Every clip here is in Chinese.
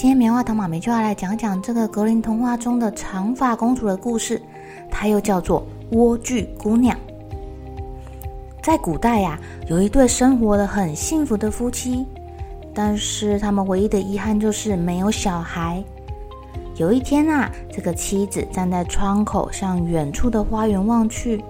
今天棉花糖妈咪就要来讲讲这个格林童话中的长发公主的故事，它又叫做莴苣姑娘。在古代呀、有一对生活的很幸福的夫妻，但是他们唯一的遗憾就是没有小孩。有一天啊，这个妻子站在窗口向远处的花园望去，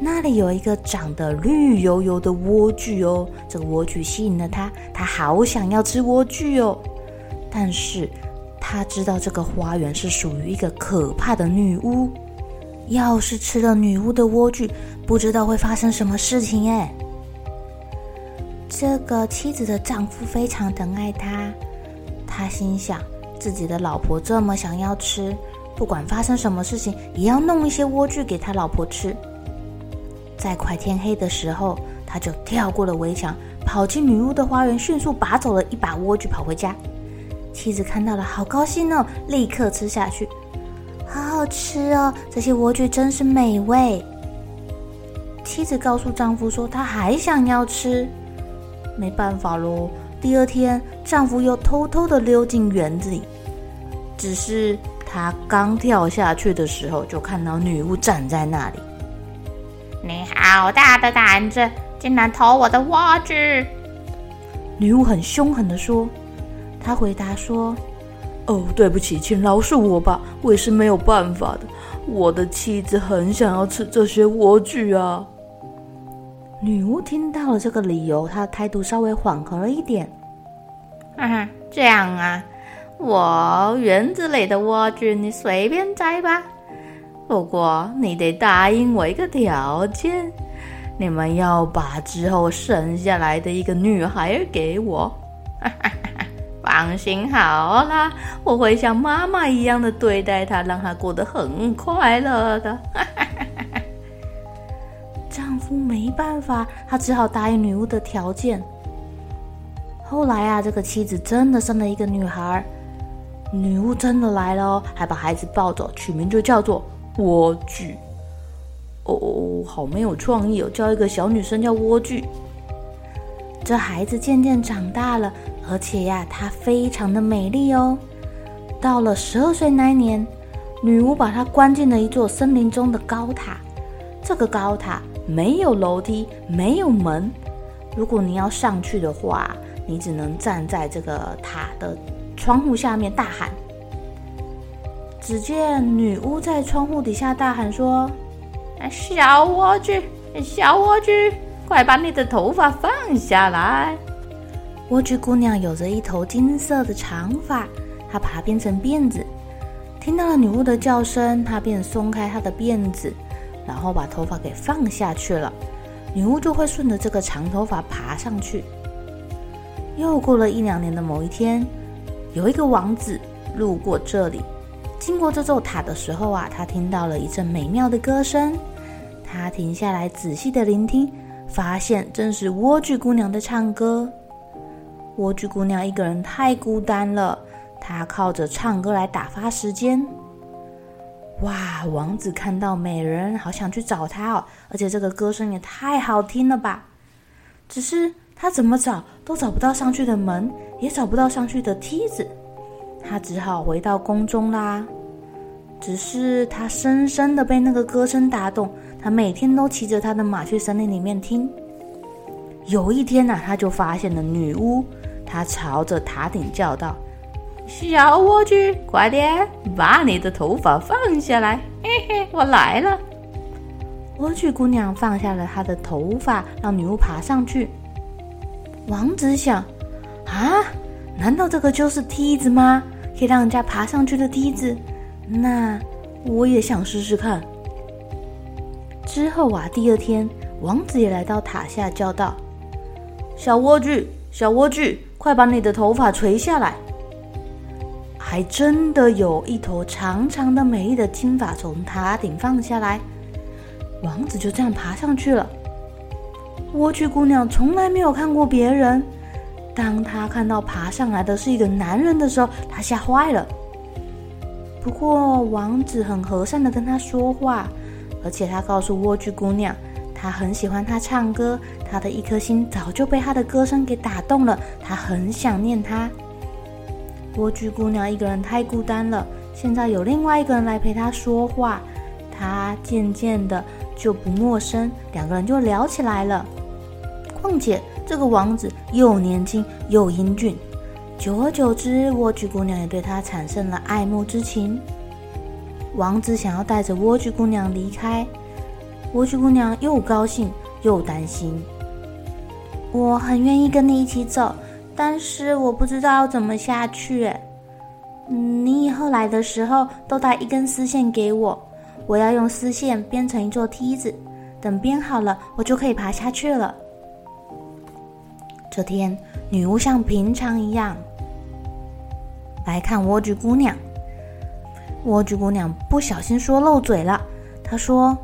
那里有一个长得绿油油的莴苣哦，这个莴苣吸引了他，他好想要吃莴苣哦。但是他知道这个花园是属于一个可怕的女巫，要是吃了女巫的莴苣，不知道会发生什么事情哎。这个妻子的丈夫非常疼爱她，他心想自己的老婆这么想要吃，不管发生什么事情，也要弄一些莴苣给他老婆吃。在快天黑的时候，他就跳过了围墙，跑进女巫的花园，迅速拔走了一把莴苣，跑回家。妻子看到了，好高兴哦！立刻吃下去，好好吃哦！这些莴苣真是美味。妻子告诉丈夫说，她还想要吃，没办法喽。第二天，丈夫又偷偷的溜进园子里，只是他刚跳下去的时候，就看到女巫站在那里。你好大的胆子，竟然偷我的莴苣！女巫很凶狠的说。他回答说：“哦，对不起，请饶恕我吧，我也是没有办法的。我的妻子很想要吃这些莴苣啊。”女巫听到了这个理由，她的态度稍微缓和了一点。嗯，这样啊，我园子里的莴苣你随便摘吧，不过你得答应我一个条件，你们要把之后生下来的一个女孩给我。哈哈。放心好了，我会像妈妈一样的对待她，让她过得很快乐的。丈夫没办法，他只好答应女巫的条件。后来啊，这个妻子真的生了一个女孩，女巫真的来了，还把孩子抱走，取名就叫做莴苣。哦，好没有创意哦，叫一个小女生叫莴苣。这孩子渐渐长大了。而且呀，她非常的美丽哦。到了十二岁那一年，女巫把她关进了一座森林中的高塔。这个高塔没有楼梯，没有门。如果你要上去的话，你只能站在这个塔的窗户下面大喊。只见女巫在窗户底下大喊说：“小莴苣，小莴苣，快把你的头发放下来！”莴苣姑娘有着一头金色的长发，她把它编成辫子。听到了女巫的叫声，她便松开她的辫子，然后把头发给放下去了。女巫就会顺着这个长头发爬上去。又过了一两年的某一天，有一个王子路过这里，经过这座塔的时候啊，他听到了一阵美妙的歌声。他停下来仔细的聆听，发现正是莴苣姑娘的唱歌。莴苣姑娘一个人太孤单了，她靠着唱歌来打发时间。哇，王子看到美人，好想去找她哦，而且这个歌声也太好听了吧！只是他怎么找都找不到上去的门，也找不到上去的梯子，他只好回到宫中啦。只是他深深的被那个歌声打动，他每天都骑着他的马去森林里面听。有一天呢、啊，他就发现了女巫。他朝着塔顶叫道：“小莴苣，快点把你的头发放下来！嘿嘿，我来了。”莴苣姑娘放下了她的头发，让女巫爬上去。王子想：啊，难道这个就是梯子吗？可以让人家爬上去的梯子？那我也想试试看。之后啊，第二天，王子也来到塔下，叫道：“小莴苣，小莴苣，快把你的头发垂下来！”还真的有一头长长的、美丽的金发从塔顶放下来。王子就这样爬上去了。莴苣姑娘从来没有看过别人，当她看到爬上来的是一个男人的时候，她吓坏了。不过王子很和善的跟她说话，而且他告诉莴苣姑娘，他很喜欢她唱歌，他的一颗心早就被她的歌声给打动了，他很想念她。莴苣姑娘一个人太孤单了，现在有另外一个人来陪她说话，她渐渐的就不陌生，两个人就聊起来了。况且这个王子又年轻又英俊，久而久之，莴苣姑娘也对他产生了爱慕之情。王子想要带着莴苣姑娘离开，莴苣姑娘又高兴又担心。我很愿意跟你一起走，但是我不知道要怎么下去。你以后来的时候都带一根丝线给我，我要用丝线编成一座梯子，等编好了，我就可以爬下去了。这天，女巫像平常一样来看莴苣姑娘。莴苣姑娘不小心说漏嘴了，她说：“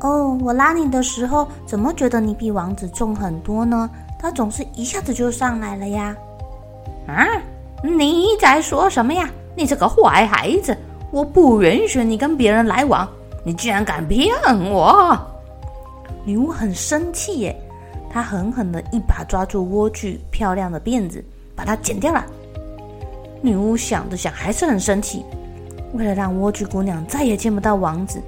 哦，我拉你的时候，怎么觉得你比王子重很多呢？他总是一下子就上来了呀。”啊，你在说什么呀？你这个坏孩子！我不允许你跟别人来往，你居然敢骗我！女巫很生气耶。她狠狠的一把抓住莴苣漂亮的辫子，把它剪掉了。女巫想着想，还是很生气。为了让莴苣姑娘再也见不到王子，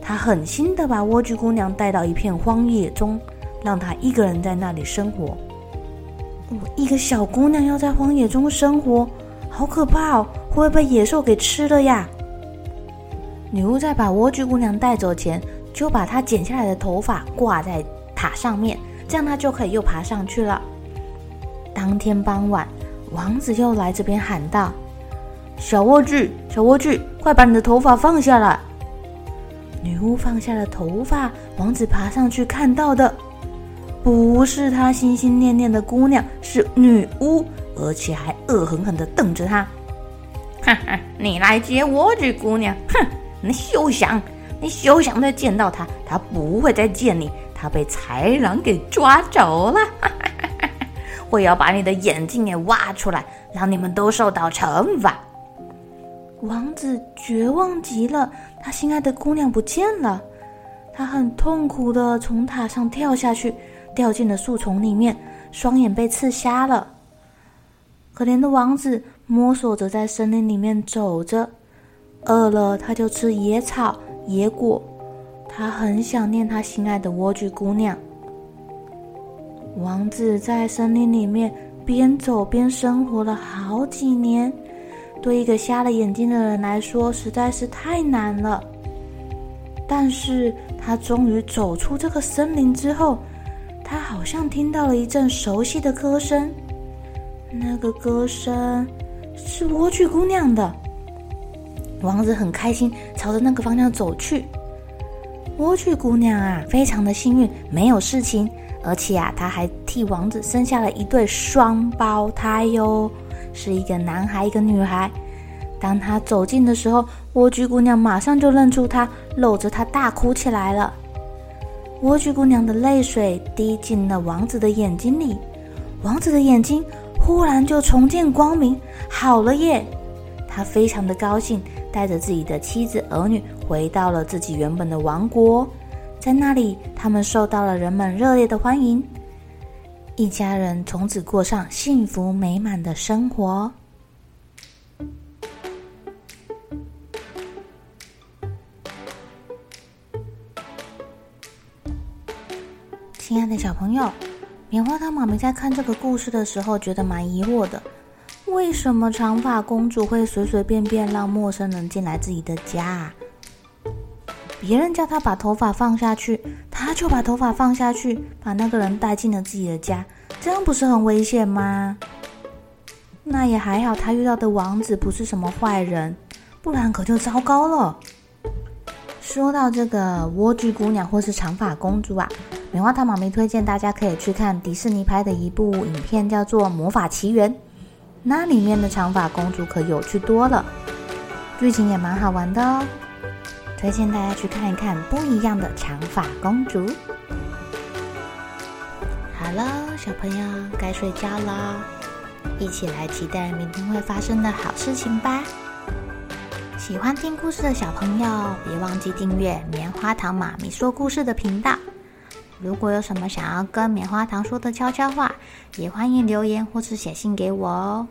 他狠心的把莴苣姑娘带到一片荒野中，让她一个人在那里生活。哦，一个小姑娘要在荒野中生活，好可怕哦！会不会被野兽给吃了呀？女巫在把莴苣姑娘带走前，就把她剪下来的头发挂在塔上面。这样她就可以又爬上去了。当天傍晚，王子又来这边喊道：“小莴苣，小莴苣，快把你的头发放下来！”女巫放下了头发，王子爬上去看到的不是他心心念念的姑娘，是女巫，而且还恶狠狠地瞪着他。哈哈，你来接莴苣姑娘？哼，你休想，你休想再见到她，她不会再见你。她被豺狼给抓走了，我要把你的眼睛给挖出来，让你们都受到惩罚。王子绝望极了，他心爱的姑娘不见了，他很痛苦的从塔上跳下去，掉进了树丛里面，双眼被刺瞎了。可怜的王子摸索着在森林里面走着，饿了他就吃野草、野果。他很想念他心爱的莴苣姑娘。王子在森林里面边走边生活了好几年，对一个瞎了眼睛的人来说实在是太难了。但是他终于走出这个森林之后，他好像听到了一阵熟悉的歌声，那个歌声是莴苣姑娘的。王子很开心，朝着那个方向走去。莴苣姑娘啊，非常的幸运，没有事情，而且啊，她还替王子生下了一对双胞胎哟，是一个男孩，一个女孩。当他走近的时候，莴苣姑娘马上就认出他，搂着他大哭起来了。莴苣姑娘的泪水滴进了王子的眼睛里，王子的眼睛忽然就重见光明，好了耶！他非常的高兴。带着自己的妻子儿女回到了自己原本的王国，在那里，他们受到了人们热烈的欢迎，一家人从此过上幸福美满的生活。亲爱的小朋友，棉花糖妈咪在看这个故事的时候，觉得蛮疑惑的：为什么长发公主会随随便便让陌生人进来自己的家？别人叫她把头发放下去，她就把头发放下去，把那个人带进了自己的家，这样不是很危险吗？那也还好，她遇到的王子不是什么坏人，不然可就糟糕了。说到这个莴苣姑娘或是长发公主啊。棉花糖妈咪推荐大家可以去看迪士尼拍的一部影片，叫做《魔法奇缘》，那里面的长发公主可有趣多了，剧情也蛮好玩的哦，推荐大家去看一看不一样的长发公主。好了，小朋友该睡觉了，一起来期待明天会发生的好事情吧。喜欢听故事的小朋友，别忘记订阅棉花糖妈咪说故事的频道。如果有什么想要跟棉花糖说的悄悄话，也欢迎留言或是写信给我哦。